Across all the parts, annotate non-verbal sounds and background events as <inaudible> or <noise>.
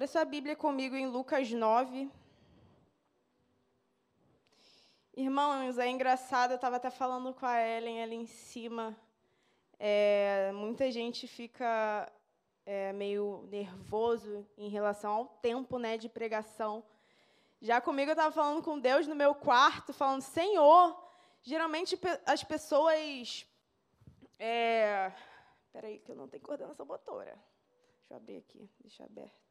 Abra sua Bíblia comigo em Lucas 9. Irmãos, é engraçado, eu estava até falando com a Ellen ali em cima. É, muita gente fica é, meio nervoso em relação ao tempo né, de pregação. Já comigo eu estava falando com Deus no meu quarto, falando, Senhor, geralmente as pessoas. É, peraí, que eu não tenho coordenação motora. Deixa eu abrir aqui, deixa aberto.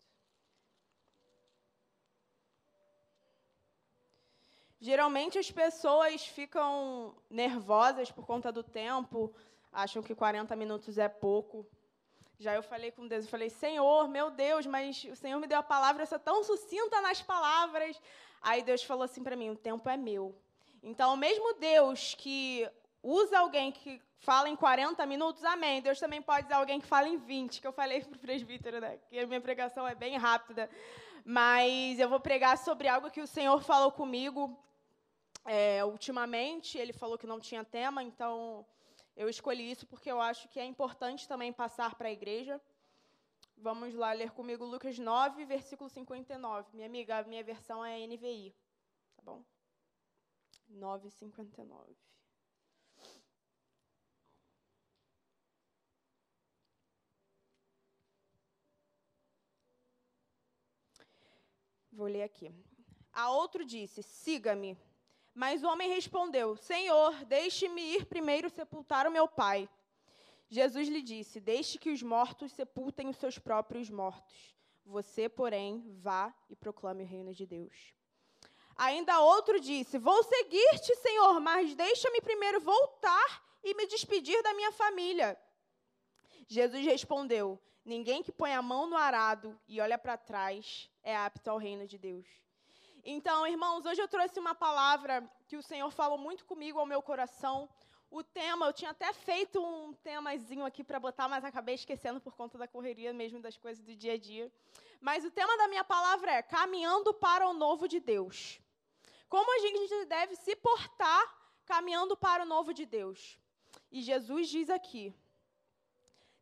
Geralmente as pessoas ficam nervosas por conta do tempo, acham que 40 minutos é pouco. Já eu falei com Deus, eu falei, Senhor, meu Deus, mas o Senhor me deu a palavra, essa tão sucinta nas palavras. Aí Deus falou assim para mim, o tempo é meu. Então, o mesmo Deus que usa alguém que fala em 40 minutos, amém. Deus também pode usar alguém que fala em 20, que eu falei para o presbítero, né? Que a minha pregação é bem rápida. Mas eu vou pregar sobre algo que o Senhor falou comigo é, ultimamente. Ele falou que não tinha tema, então eu escolhi isso porque eu acho que é importante também passar para a igreja. Vamos lá ler comigo Lucas 9, versículo 59. Minha amiga, a minha versão é NVI. Tá bom? 9,59. Vou ler aqui. A outro disse: Siga-me. Mas o homem respondeu: Senhor, deixe-me ir primeiro sepultar o meu pai. Jesus lhe disse: Deixe que os mortos sepultem os seus próprios mortos. Você, porém, vá e proclame o reino de Deus. Ainda outro disse: Vou seguir-te, Senhor, mas deixa-me primeiro voltar e me despedir da minha família. Jesus respondeu: Ninguém que põe a mão no arado e olha para trás é apto ao reino de Deus. Então, irmãos, hoje eu trouxe uma palavra que o Senhor falou muito comigo ao meu coração. O tema, eu tinha até feito um temazinho aqui para botar, mas acabei esquecendo por conta da correria mesmo das coisas do dia a dia. Mas o tema da minha palavra é caminhando para o novo de Deus. Como a gente deve se portar caminhando para o novo de Deus? E Jesus diz aqui: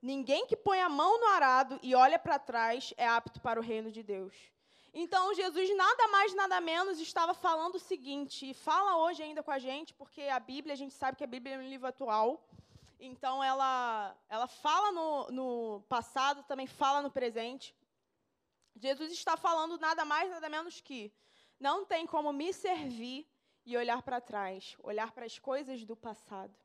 Ninguém que põe a mão no arado e olha para trás é apto para o reino de Deus. Então, Jesus, nada mais, nada menos, estava falando o seguinte, e fala hoje ainda com a gente, porque a Bíblia, a gente sabe que a Bíblia é um livro atual, então ela, ela fala no, no passado, também fala no presente. Jesus está falando nada mais, nada menos que não tem como me servir e olhar para trás, olhar para as coisas do passado.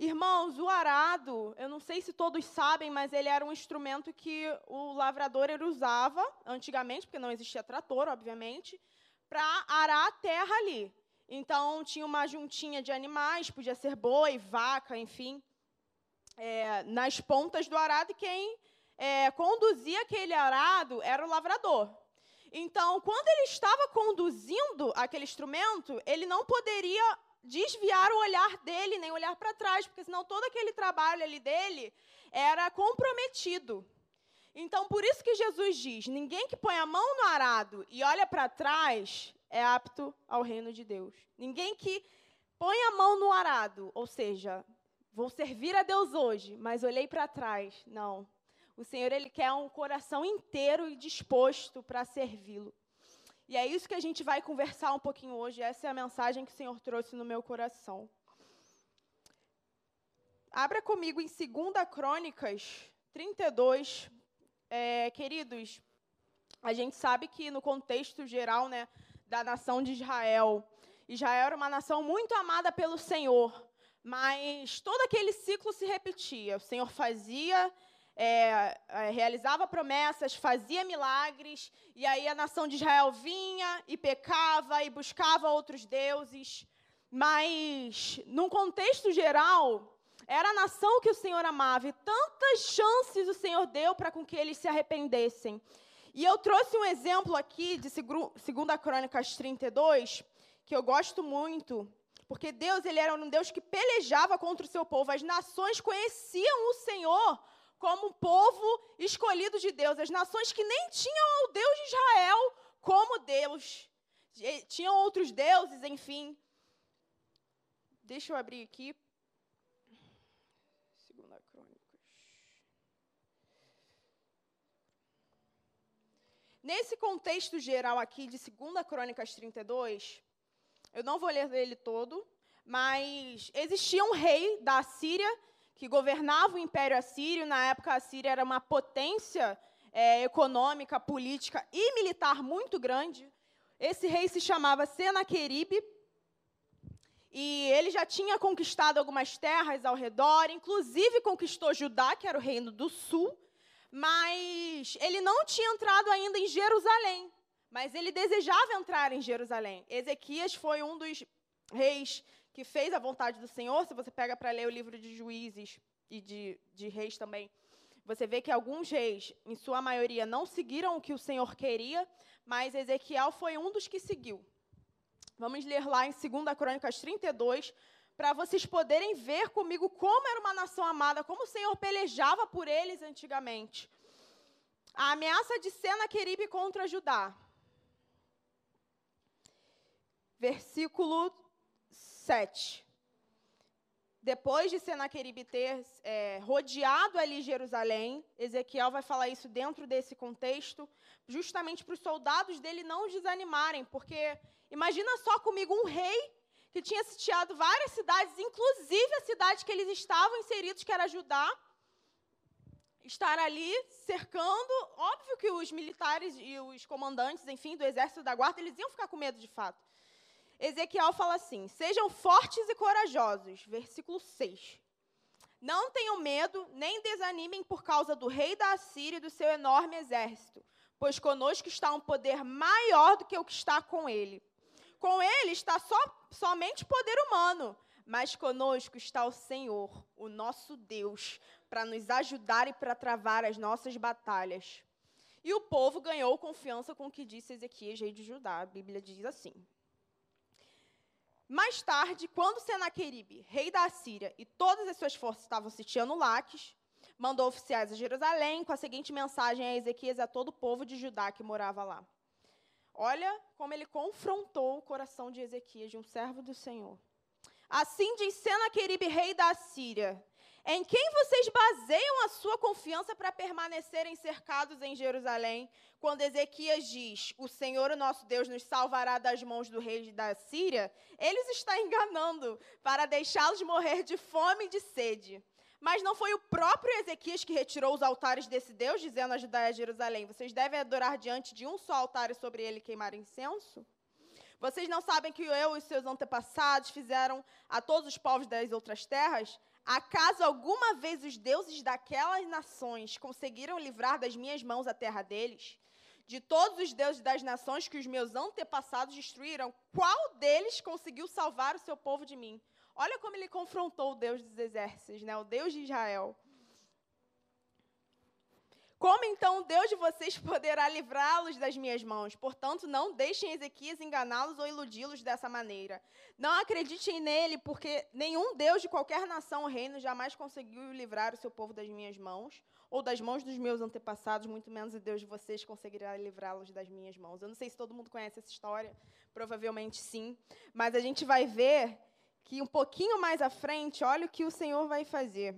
Irmãos, o arado, eu não sei se todos sabem, mas ele era um instrumento que o lavrador ele usava antigamente, porque não existia trator, obviamente, para arar a terra ali. Então, tinha uma juntinha de animais, podia ser boi, vaca, enfim, é, nas pontas do arado, e quem é, conduzia aquele arado era o lavrador. Então, quando ele estava conduzindo aquele instrumento, ele não poderia desviar o olhar dele, nem olhar para trás, porque senão todo aquele trabalho ali dele era comprometido. Então, por isso que Jesus diz: ninguém que põe a mão no arado e olha para trás é apto ao reino de Deus. Ninguém que põe a mão no arado, ou seja, vou servir a Deus hoje, mas olhei para trás. Não. O Senhor ele quer um coração inteiro e disposto para servi-lo. E é isso que a gente vai conversar um pouquinho hoje. Essa é a mensagem que o Senhor trouxe no meu coração. Abra comigo em 2 Crônicas 32. É, queridos, a gente sabe que no contexto geral né, da nação de Israel, Israel era uma nação muito amada pelo Senhor, mas todo aquele ciclo se repetia. O Senhor fazia é, é, realizava promessas, fazia milagres, e aí a nação de Israel vinha e pecava e buscava outros deuses. Mas, num contexto geral, era a nação que o Senhor amava, e tantas chances o Senhor deu para com que eles se arrependessem. E eu trouxe um exemplo aqui de 2 Crônicas 32, que eu gosto muito, porque Deus ele era um Deus que pelejava contra o seu povo. As nações conheciam o Senhor como povo escolhido de Deus. As nações que nem tinham o Deus de Israel como Deus. Tinham outros deuses, enfim. Deixa eu abrir aqui. Segunda Crônicas. Nesse contexto geral aqui de 2 Crônicas 32, eu não vou ler ele todo, mas existia um rei da Síria que governava o Império Assírio. Na época, a Síria era uma potência é, econômica, política e militar muito grande. Esse rei se chamava Senaqueribe. E ele já tinha conquistado algumas terras ao redor, inclusive conquistou Judá, que era o reino do sul, mas ele não tinha entrado ainda em Jerusalém. Mas ele desejava entrar em Jerusalém. Ezequias foi um dos reis que fez a vontade do Senhor, se você pega para ler o livro de Juízes e de, de Reis também, você vê que alguns reis, em sua maioria, não seguiram o que o Senhor queria, mas Ezequiel foi um dos que seguiu. Vamos ler lá em 2 Crônicas 32, para vocês poderem ver comigo como era uma nação amada, como o Senhor pelejava por eles antigamente. A ameaça de Senaqueribe contra Judá. Versículo 7. Depois de Senaqueribe ter é, rodeado ali Jerusalém, Ezequiel vai falar isso dentro desse contexto, justamente para os soldados dele não desanimarem, porque imagina só comigo um rei que tinha sitiado várias cidades, inclusive a cidade que eles estavam inseridos, que era Judá, estar ali cercando. Óbvio que os militares e os comandantes, enfim, do exército da guarda, eles iam ficar com medo de fato. Ezequiel fala assim: Sejam fortes e corajosos. Versículo 6. Não tenham medo, nem desanimem por causa do rei da Assíria e do seu enorme exército, pois conosco está um poder maior do que o que está com ele. Com ele está só, somente poder humano, mas conosco está o Senhor, o nosso Deus, para nos ajudar e para travar as nossas batalhas. E o povo ganhou confiança com o que disse Ezequias, rei de Judá. A Bíblia diz assim: mais tarde, quando Senaqueribe, rei da Assíria, e todas as suas forças estavam sitiando Laques, mandou oficiais a Jerusalém com a seguinte mensagem a Ezequias e a todo o povo de Judá que morava lá. Olha como ele confrontou o coração de Ezequias, de um servo do Senhor. Assim diz Senaqueribe, rei da Assíria: em quem vocês baseiam sua confiança para permanecerem cercados em Jerusalém? Quando Ezequias diz: O Senhor, o nosso Deus, nos salvará das mãos do rei da Síria, eles estão enganando para deixá-los morrer de fome e de sede. Mas não foi o próprio Ezequias que retirou os altares desse Deus, dizendo a Judá e a Jerusalém: Vocês devem adorar diante de um só altar e sobre ele queimar incenso? Vocês não sabem que eu e seus antepassados fizeram a todos os povos das outras terras? Acaso alguma vez os deuses daquelas nações conseguiram livrar das minhas mãos a terra deles? De todos os deuses das nações que os meus antepassados destruíram, qual deles conseguiu salvar o seu povo de mim? Olha como ele confrontou o Deus dos exércitos, né? o Deus de Israel. Como então o Deus de vocês <laughs> poderá livrá-los das minhas mãos? Portanto, não deixem Ezequias enganá-los ou iludi-los dessa maneira. Não acreditem nele, porque nenhum Deus de qualquer nação ou reino jamais conseguiu livrar o seu povo das minhas mãos, ou das mãos dos meus antepassados, muito menos o Deus de vocês conseguirá livrá-los das minhas mãos. Eu não sei se todo mundo conhece essa história, provavelmente sim, mas a gente vai ver que um pouquinho mais à frente, olha o que o Senhor vai fazer.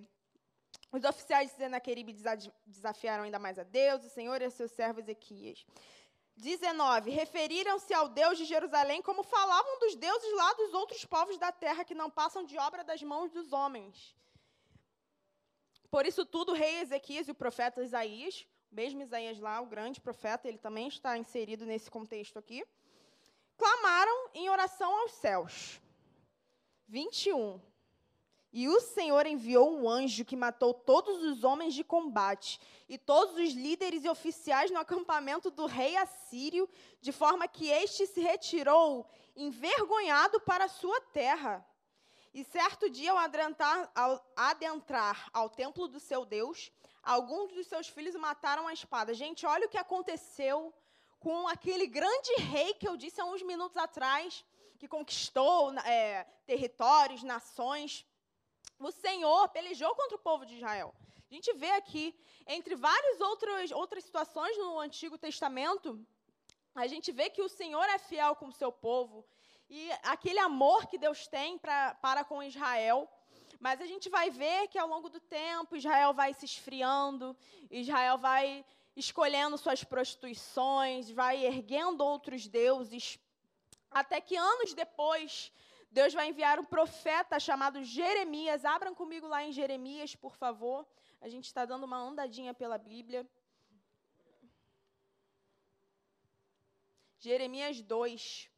Os oficiais de Senaqueribe desafiaram ainda mais a Deus, o Senhor e a seu servo Ezequias. 19. Referiram-se ao Deus de Jerusalém como falavam dos deuses lá dos outros povos da terra que não passam de obra das mãos dos homens. Por isso tudo, o rei Ezequias e o profeta Isaías, mesmo Isaías lá, o grande profeta, ele também está inserido nesse contexto aqui, clamaram em oração aos céus. 21. E o Senhor enviou um anjo que matou todos os homens de combate e todos os líderes e oficiais no acampamento do rei assírio, de forma que este se retirou envergonhado para a sua terra. E certo dia, ao adentrar, ao adentrar ao templo do seu Deus, alguns dos seus filhos mataram a espada. Gente, olha o que aconteceu com aquele grande rei que eu disse há uns minutos atrás, que conquistou é, territórios, nações o Senhor pelejou contra o povo de Israel. A gente vê aqui, entre várias outras, outras situações no Antigo Testamento, a gente vê que o Senhor é fiel com o seu povo e aquele amor que Deus tem pra, para com Israel. Mas a gente vai ver que ao longo do tempo Israel vai se esfriando, Israel vai escolhendo suas prostituições, vai erguendo outros deuses, até que anos depois, Deus vai enviar um profeta chamado Jeremias. Abram comigo lá em Jeremias, por favor. A gente está dando uma andadinha pela Bíblia. Jeremias 2.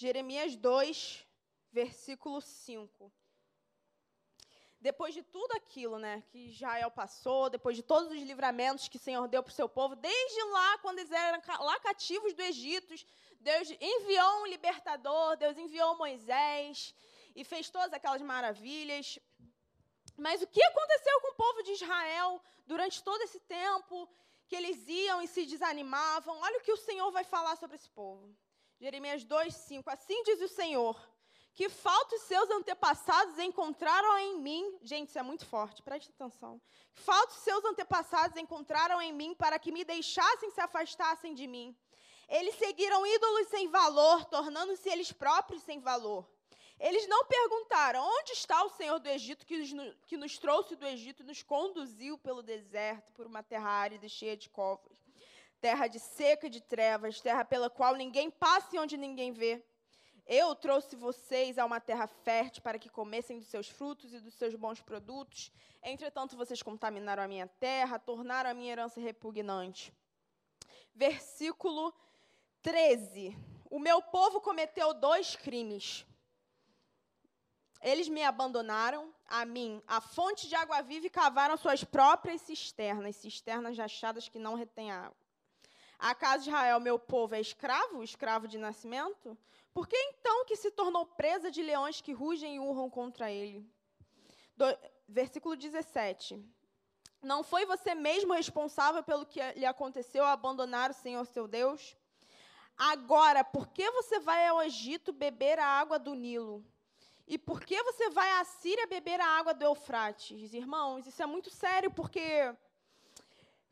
Jeremias 2, versículo 5. Depois de tudo aquilo, né, que Israel passou, depois de todos os livramentos que o Senhor deu para o seu povo, desde lá, quando eles eram lá cativos do Egito, Deus enviou um libertador, Deus enviou Moisés e fez todas aquelas maravilhas. Mas o que aconteceu com o povo de Israel durante todo esse tempo que eles iam e se desanimavam? Olha o que o Senhor vai falar sobre esse povo. Jeremias 2, 5. Assim diz o Senhor: que faltos seus antepassados encontraram em mim. Gente, isso é muito forte, preste atenção. Faltos seus antepassados encontraram em mim para que me deixassem se afastassem de mim. Eles seguiram ídolos sem valor, tornando-se eles próprios sem valor. Eles não perguntaram: onde está o Senhor do Egito que nos, que nos trouxe do Egito e nos conduziu pelo deserto, por uma terra árida e cheia de covas? Terra de seca e de trevas, terra pela qual ninguém passa e onde ninguém vê. Eu trouxe vocês a uma terra fértil para que comessem dos seus frutos e dos seus bons produtos. Entretanto, vocês contaminaram a minha terra, tornaram a minha herança repugnante. Versículo 13. O meu povo cometeu dois crimes. Eles me abandonaram, a mim, a fonte de água viva, e cavaram suas próprias cisternas, cisternas rachadas que não retêm água. Acaso Israel, meu povo, é escravo, escravo de nascimento? Por que então que se tornou presa de leões que rugem e urram contra ele? Do, versículo 17. Não foi você mesmo responsável pelo que lhe aconteceu ao abandonar o Senhor seu Deus? Agora, por que você vai ao Egito beber a água do Nilo? E por que você vai à Síria beber a água do Eufrates? Irmãos, isso é muito sério, porque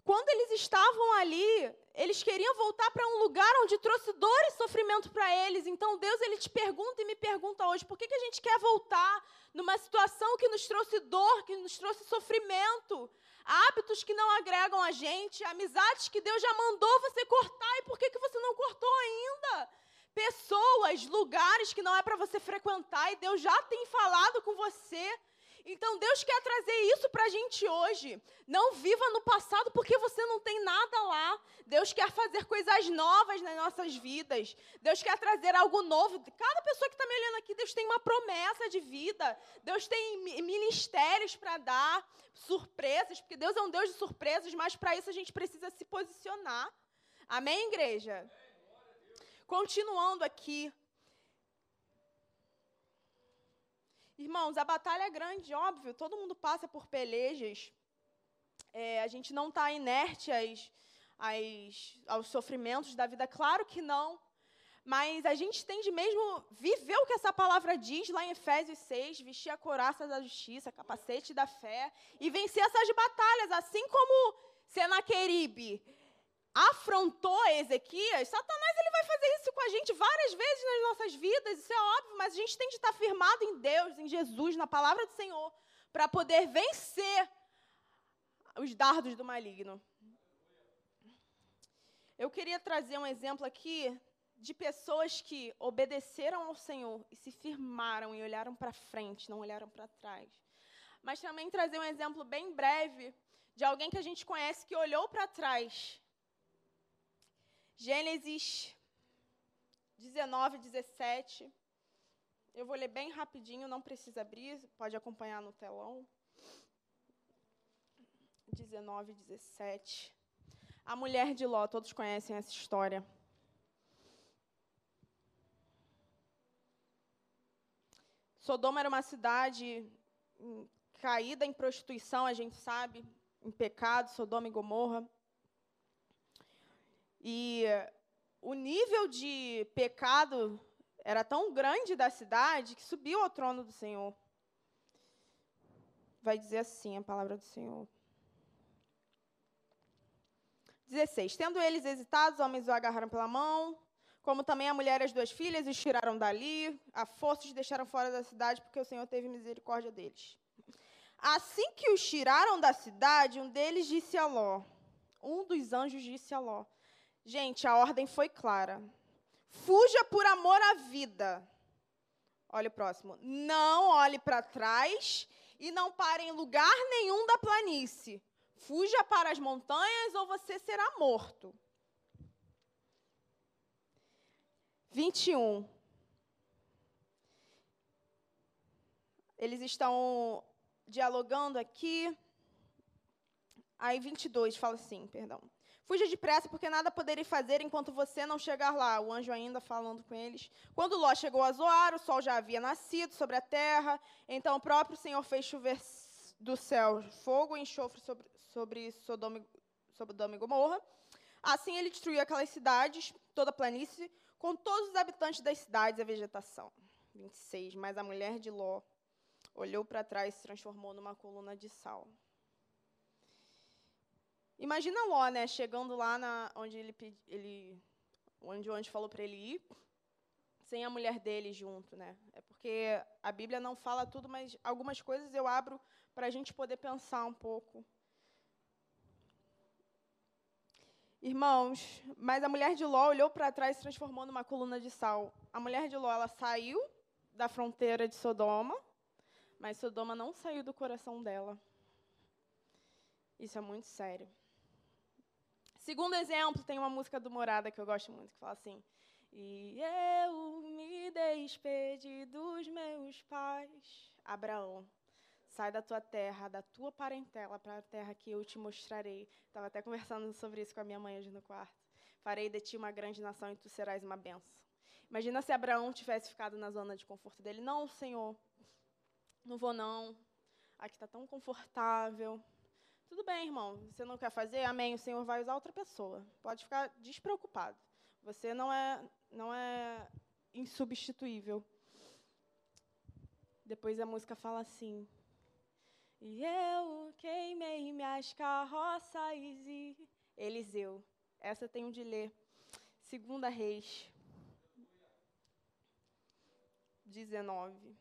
quando eles estavam ali, eles queriam voltar para um lugar onde trouxe dor e sofrimento para eles. Então Deus ele te pergunta e me pergunta hoje, por que, que a gente quer voltar numa situação que nos trouxe dor, que nos trouxe sofrimento, hábitos que não agregam a gente, amizades que Deus já mandou você cortar e por que, que você não cortou ainda? Pessoas, lugares que não é para você frequentar e Deus já tem falado com você. Então Deus quer trazer isso para a gente hoje. Não viva no passado porque você não tem nada lá. Deus quer fazer coisas novas nas nossas vidas. Deus quer trazer algo novo. Cada pessoa que está me olhando aqui, Deus tem uma promessa de vida. Deus tem ministérios para dar, surpresas, porque Deus é um Deus de surpresas, mas para isso a gente precisa se posicionar. Amém, igreja? Continuando aqui, Irmãos, a batalha é grande, óbvio, todo mundo passa por pelejas. É, a gente não está inerte às, às, aos sofrimentos da vida, claro que não. Mas a gente tem de mesmo viver o que essa palavra diz lá em Efésios 6, vestir a coraça da justiça, capacete da fé e vencer essas batalhas, assim como Senaqueribe afrontou Ezequias, Satanás ele vai fazer isso com a gente várias vezes nas nossas vidas, isso é óbvio, mas a gente tem de estar firmado em Deus, em Jesus, na palavra do Senhor, para poder vencer os dardos do maligno. Eu queria trazer um exemplo aqui de pessoas que obedeceram ao Senhor e se firmaram e olharam para frente, não olharam para trás. Mas também trazer um exemplo bem breve de alguém que a gente conhece que olhou para trás Gênesis 19, 17. Eu vou ler bem rapidinho, não precisa abrir, pode acompanhar no telão. 19, 17. A mulher de Ló, todos conhecem essa história. Sodoma era uma cidade caída em prostituição, a gente sabe, em pecado, Sodoma e Gomorra. E o nível de pecado era tão grande da cidade que subiu ao trono do Senhor. Vai dizer assim a palavra do Senhor. 16. Tendo eles hesitado, os homens o agarraram pela mão, como também a mulher e as duas filhas, os tiraram dali, a força os deixaram fora da cidade, porque o Senhor teve misericórdia deles. Assim que os tiraram da cidade, um deles disse a Ló, um dos anjos disse a Ló, gente, a ordem foi clara, fuja por amor à vida. Olha o próximo. Não olhe para trás e não pare em lugar nenhum da planície. Fuja para as montanhas ou você será morto. 21. Eles estão dialogando aqui. Aí 22 fala assim, perdão. Fuja depressa, porque nada poderei fazer enquanto você não chegar lá. O anjo ainda falando com eles. Quando Ló chegou a Zoar, o sol já havia nascido sobre a terra. Então o próprio Senhor fez chover do céu fogo e enxofre sobre, sobre Sodoma, Sodoma e Gomorra. Assim ele destruiu aquelas cidades, toda a planície, com todos os habitantes das cidades e a vegetação. 26. Mas a mulher de Ló olhou para trás e se transformou numa coluna de sal. Imagina Ló, né, chegando lá na, onde ele, ele onde falou para ele ir, sem a mulher dele junto, né? É porque a Bíblia não fala tudo, mas algumas coisas eu abro para a gente poder pensar um pouco. Irmãos, mas a mulher de Ló olhou para trás se transformou numa coluna de sal. A mulher de Ló, ela saiu da fronteira de Sodoma, mas Sodoma não saiu do coração dela. Isso é muito sério. Segundo exemplo, tem uma música do Morada que eu gosto muito, que fala assim: E eu me despedi dos meus pais. Abraão, sai da tua terra, da tua parentela, para a terra que eu te mostrarei. Estava até conversando sobre isso com a minha mãe hoje no quarto. Farei de ti uma grande nação e tu serás uma benção. Imagina se Abraão tivesse ficado na zona de conforto dele. Não, Senhor, não vou não. Aqui está tão confortável. Tudo bem, irmão. Você não quer fazer? Amém. O Senhor vai usar outra pessoa. Pode ficar despreocupado. Você não é, não é insubstituível. Depois a música fala assim: E eu queimei minhas carroças e Eliseu. Essa eu tenho de ler. Segunda Reis 19.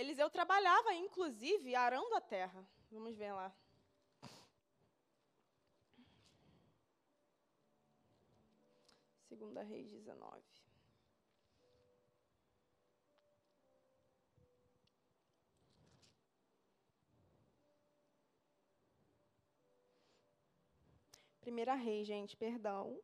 Eliseu trabalhava, inclusive, arando a terra. Vamos ver lá. Segunda Reis 19. Primeira Reis, gente, perdão.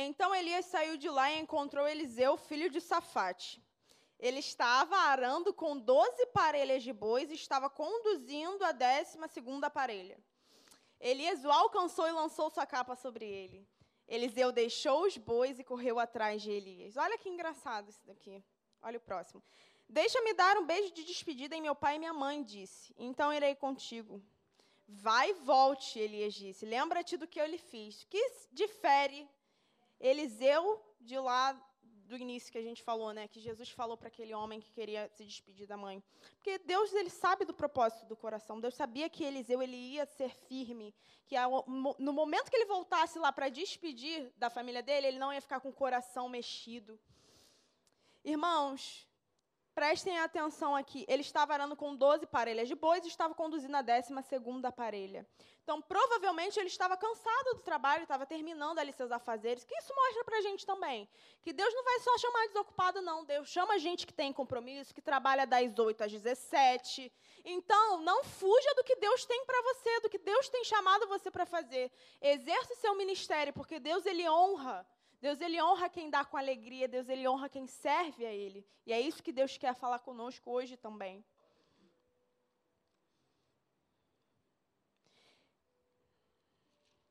Então Elias saiu de lá e encontrou Eliseu, filho de Safate. Ele estava arando com doze parelhas de bois e estava conduzindo a décima segunda parelha. Elias o alcançou e lançou sua capa sobre ele. Eliseu deixou os bois e correu atrás de Elias. Olha que engraçado isso daqui. Olha o próximo. Deixa-me dar um beijo de despedida em meu pai e minha mãe, disse. Então irei contigo. Vai e volte, Elias disse. Lembra-te do que eu lhe fiz. Que difere Eliseu, de lá do início que a gente falou, né, que Jesus falou para aquele homem que queria se despedir da mãe. Porque Deus ele sabe do propósito do coração. Deus sabia que Eliseu ele ia ser firme, que no momento que ele voltasse lá para despedir da família dele, ele não ia ficar com o coração mexido. Irmãos, prestem atenção aqui. Ele estava arando com 12 parelhas de bois e estava conduzindo a 12 segunda parelha. Então, provavelmente, ele estava cansado do trabalho, estava terminando ali seus afazeres, que isso mostra para a gente também. Que Deus não vai só chamar desocupado, não. Deus chama gente que tem compromisso, que trabalha das 8 às 17. Então, não fuja do que Deus tem para você, do que Deus tem chamado você para fazer. Exerça o seu ministério, porque Deus, ele honra. Deus, ele honra quem dá com alegria. Deus, ele honra quem serve a Ele. E é isso que Deus quer falar conosco hoje também.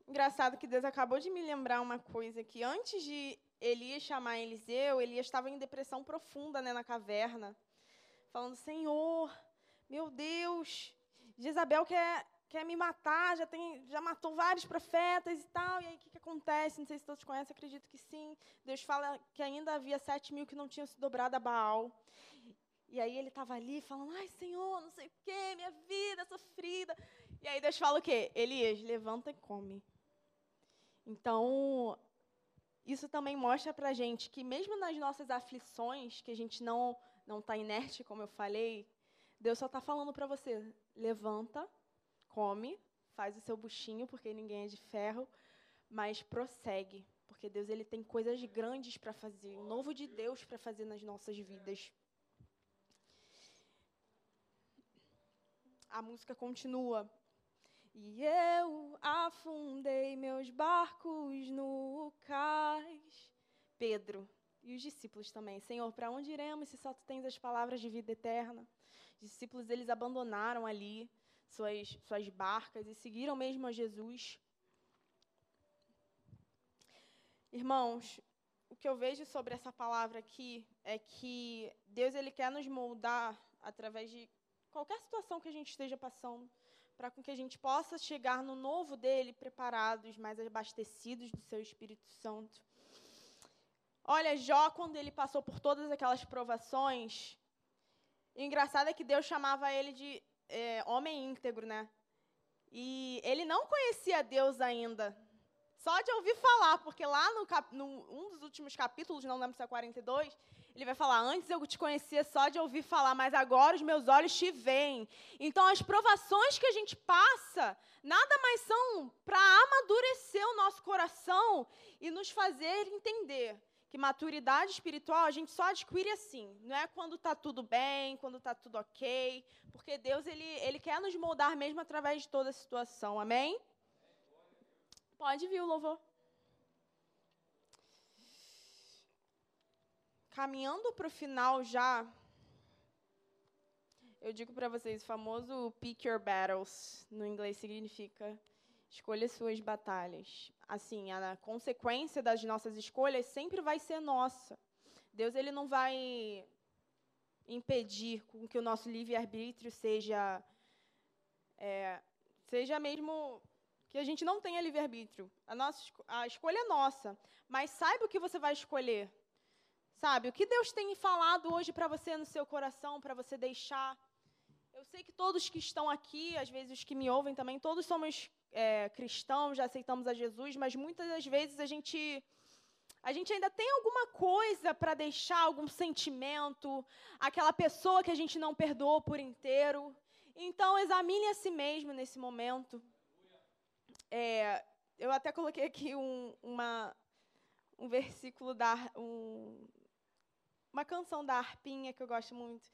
Engraçado que Deus acabou de me lembrar uma coisa que antes de Elias chamar Eliseu, Elias estava em depressão profunda né, na caverna. falando: Senhor, meu Deus, Jezabel quer, quer me matar, já, tem, já matou vários profetas e tal. E aí o que, que acontece? Não sei se todos conhecem, acredito que sim. Deus fala que ainda havia sete mil que não tinham se dobrado a Baal. E aí ele estava ali falando, ai Senhor, não sei o quê, minha vida sofrida. E aí Deus fala o quê? Elias, levanta e come. Então, isso também mostra para a gente que mesmo nas nossas aflições, que a gente não não está inerte, como eu falei, Deus só está falando para você, levanta, come, faz o seu buchinho, porque ninguém é de ferro, mas prossegue, porque Deus ele tem coisas grandes para fazer, um novo de Deus para fazer nas nossas vidas. A música continua. E eu afundei meus barcos no cais. Pedro e os discípulos também. Senhor, para onde iremos se só tu tens as palavras de vida eterna? Os discípulos, eles abandonaram ali suas, suas barcas e seguiram mesmo a Jesus. Irmãos, o que eu vejo sobre essa palavra aqui é que Deus ele quer nos moldar através de qualquer situação que a gente esteja passando, para que a gente possa chegar no novo dele preparados, mais abastecidos do seu Espírito Santo. Olha, Jó, quando ele passou por todas aquelas provações, o engraçado é que Deus chamava ele de é, homem íntegro, né? E ele não conhecia Deus ainda. Só de ouvir falar, porque lá no, cap, no um dos últimos capítulos, não lembro se é 42, ele vai falar: Antes eu te conhecia só de ouvir falar, mas agora os meus olhos te veem. Então, as provações que a gente passa, nada mais são para amadurecer o nosso coração e nos fazer entender que maturidade espiritual a gente só adquire assim. Não é quando está tudo bem, quando está tudo ok. Porque Deus ele, ele quer nos moldar mesmo através de toda a situação. Amém? Pode vir o louvor. caminhando para o final já, eu digo para vocês, o famoso pick your battles, no inglês significa escolha suas batalhas. Assim, a consequência das nossas escolhas sempre vai ser nossa. Deus ele não vai impedir com que o nosso livre-arbítrio seja é, seja mesmo que a gente não tenha livre-arbítrio. A, nossa, a escolha é nossa. Mas saiba o que você vai escolher. Sabe, o que Deus tem falado hoje para você no seu coração, para você deixar. Sei que todos que estão aqui, às vezes os que me ouvem também, todos somos é, cristãos, já aceitamos a Jesus, mas muitas das vezes a gente a gente ainda tem alguma coisa para deixar, algum sentimento, aquela pessoa que a gente não perdoou por inteiro. Então, examine a si mesmo nesse momento. É, eu até coloquei aqui um, uma, um versículo da um, uma canção da Arpinha que eu gosto muito,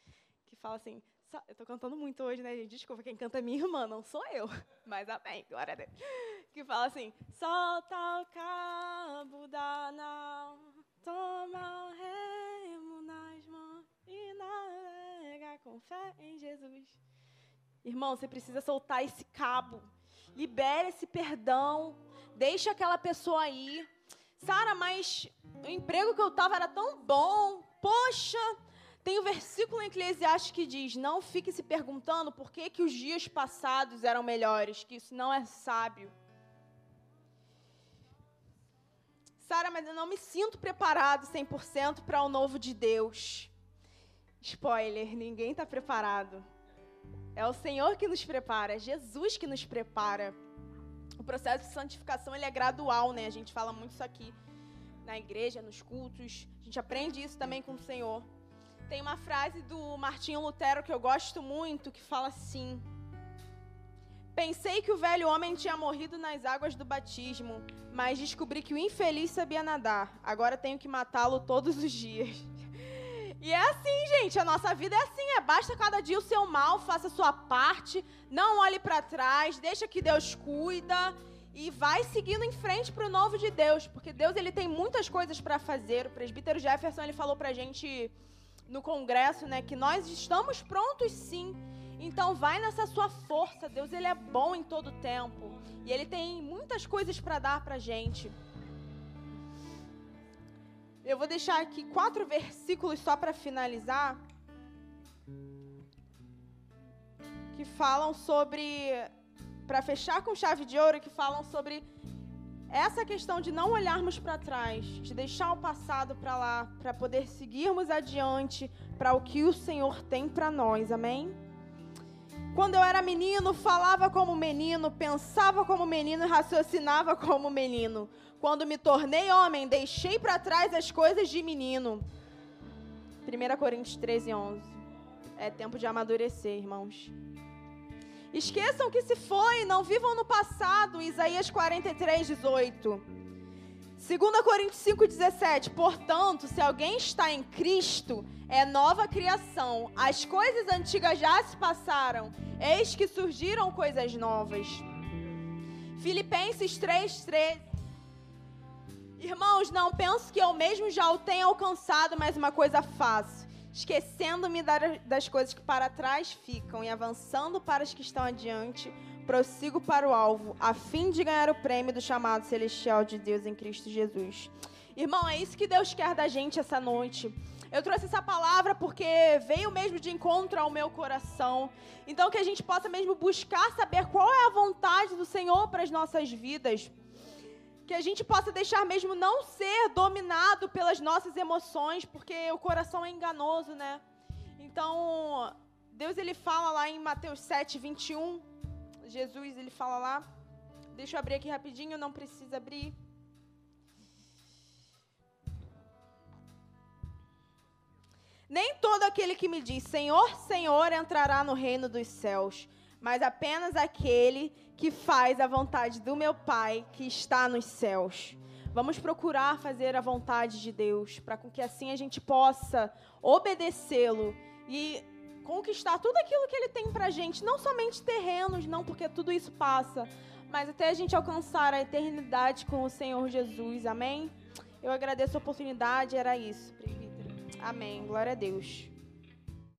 que fala assim. Eu estou cantando muito hoje, né, gente? Desculpa, quem canta é minha irmã, não sou eu. <laughs> Mas amém, glória a Deus. Que fala assim: solta o cabo da nau, toma o remo nas mãos e navega com fé em Jesus. Irmão, você precisa soltar esse cabo. Libere esse perdão. Deixa aquela pessoa aí. Sara, mas o emprego que eu estava era tão bom. Poxa, tem o um versículo em Eclesiastes que diz: Não fique se perguntando por que, que os dias passados eram melhores, que isso não é sábio. Sara, mas eu não me sinto preparado 100% para o novo de Deus. Spoiler: ninguém está preparado. É o Senhor que nos prepara, é Jesus que nos prepara. O processo de santificação ele é gradual, né? A gente fala muito isso aqui na igreja, nos cultos. A gente aprende isso também com o Senhor. Tem uma frase do Martinho Lutero que eu gosto muito, que fala assim: Pensei que o velho homem tinha morrido nas águas do batismo, mas descobri que o infeliz sabia nadar. Agora tenho que matá-lo todos os dias. E é assim, gente, a nossa vida é assim, é basta cada dia o seu mal, faça a sua parte, não olhe para trás, deixa que Deus cuida e vai seguindo em frente para o novo de Deus, porque Deus ele tem muitas coisas para fazer. O presbítero Jefferson ele falou para gente no congresso, né, que nós estamos prontos sim. Então vai nessa sua força. Deus ele é bom em todo tempo e ele tem muitas coisas para dar para gente. Eu vou deixar aqui quatro versículos só para finalizar. que falam sobre para fechar com chave de ouro, que falam sobre essa questão de não olharmos para trás, de deixar o passado para lá, para poder seguirmos adiante para o que o Senhor tem para nós. Amém? Quando eu era menino, falava como menino, pensava como menino raciocinava como menino. Quando me tornei homem, deixei para trás as coisas de menino. 1 Coríntios 13, 11. É tempo de amadurecer, irmãos. Esqueçam que se foi, não vivam no passado. Isaías 43, 18. 2 Coríntios 5, 17. Portanto, se alguém está em Cristo, é nova criação. As coisas antigas já se passaram, eis que surgiram coisas novas. Filipenses 3, 13. Irmãos, não penso que eu mesmo já o tenha alcançado, mas uma coisa faço esquecendo-me das coisas que para trás ficam e avançando para as que estão adiante, prossigo para o alvo, a fim de ganhar o prêmio do chamado celestial de Deus em Cristo Jesus. Irmão, é isso que Deus quer da gente essa noite. Eu trouxe essa palavra porque veio mesmo de encontro ao meu coração. Então, que a gente possa mesmo buscar saber qual é a vontade do Senhor para as nossas vidas que a gente possa deixar mesmo não ser dominado pelas nossas emoções, porque o coração é enganoso, né? Então, Deus ele fala lá em Mateus 7, 21, Jesus ele fala lá, deixa eu abrir aqui rapidinho, não precisa abrir. Nem todo aquele que me diz Senhor, Senhor entrará no reino dos céus, mas apenas aquele que faz a vontade do meu Pai que está nos céus. Vamos procurar fazer a vontade de Deus, para que assim a gente possa obedecê-lo e conquistar tudo aquilo que ele tem para a gente, não somente terrenos, não, porque tudo isso passa, mas até a gente alcançar a eternidade com o Senhor Jesus. Amém? Eu agradeço a oportunidade, era isso, Amém. Glória a Deus.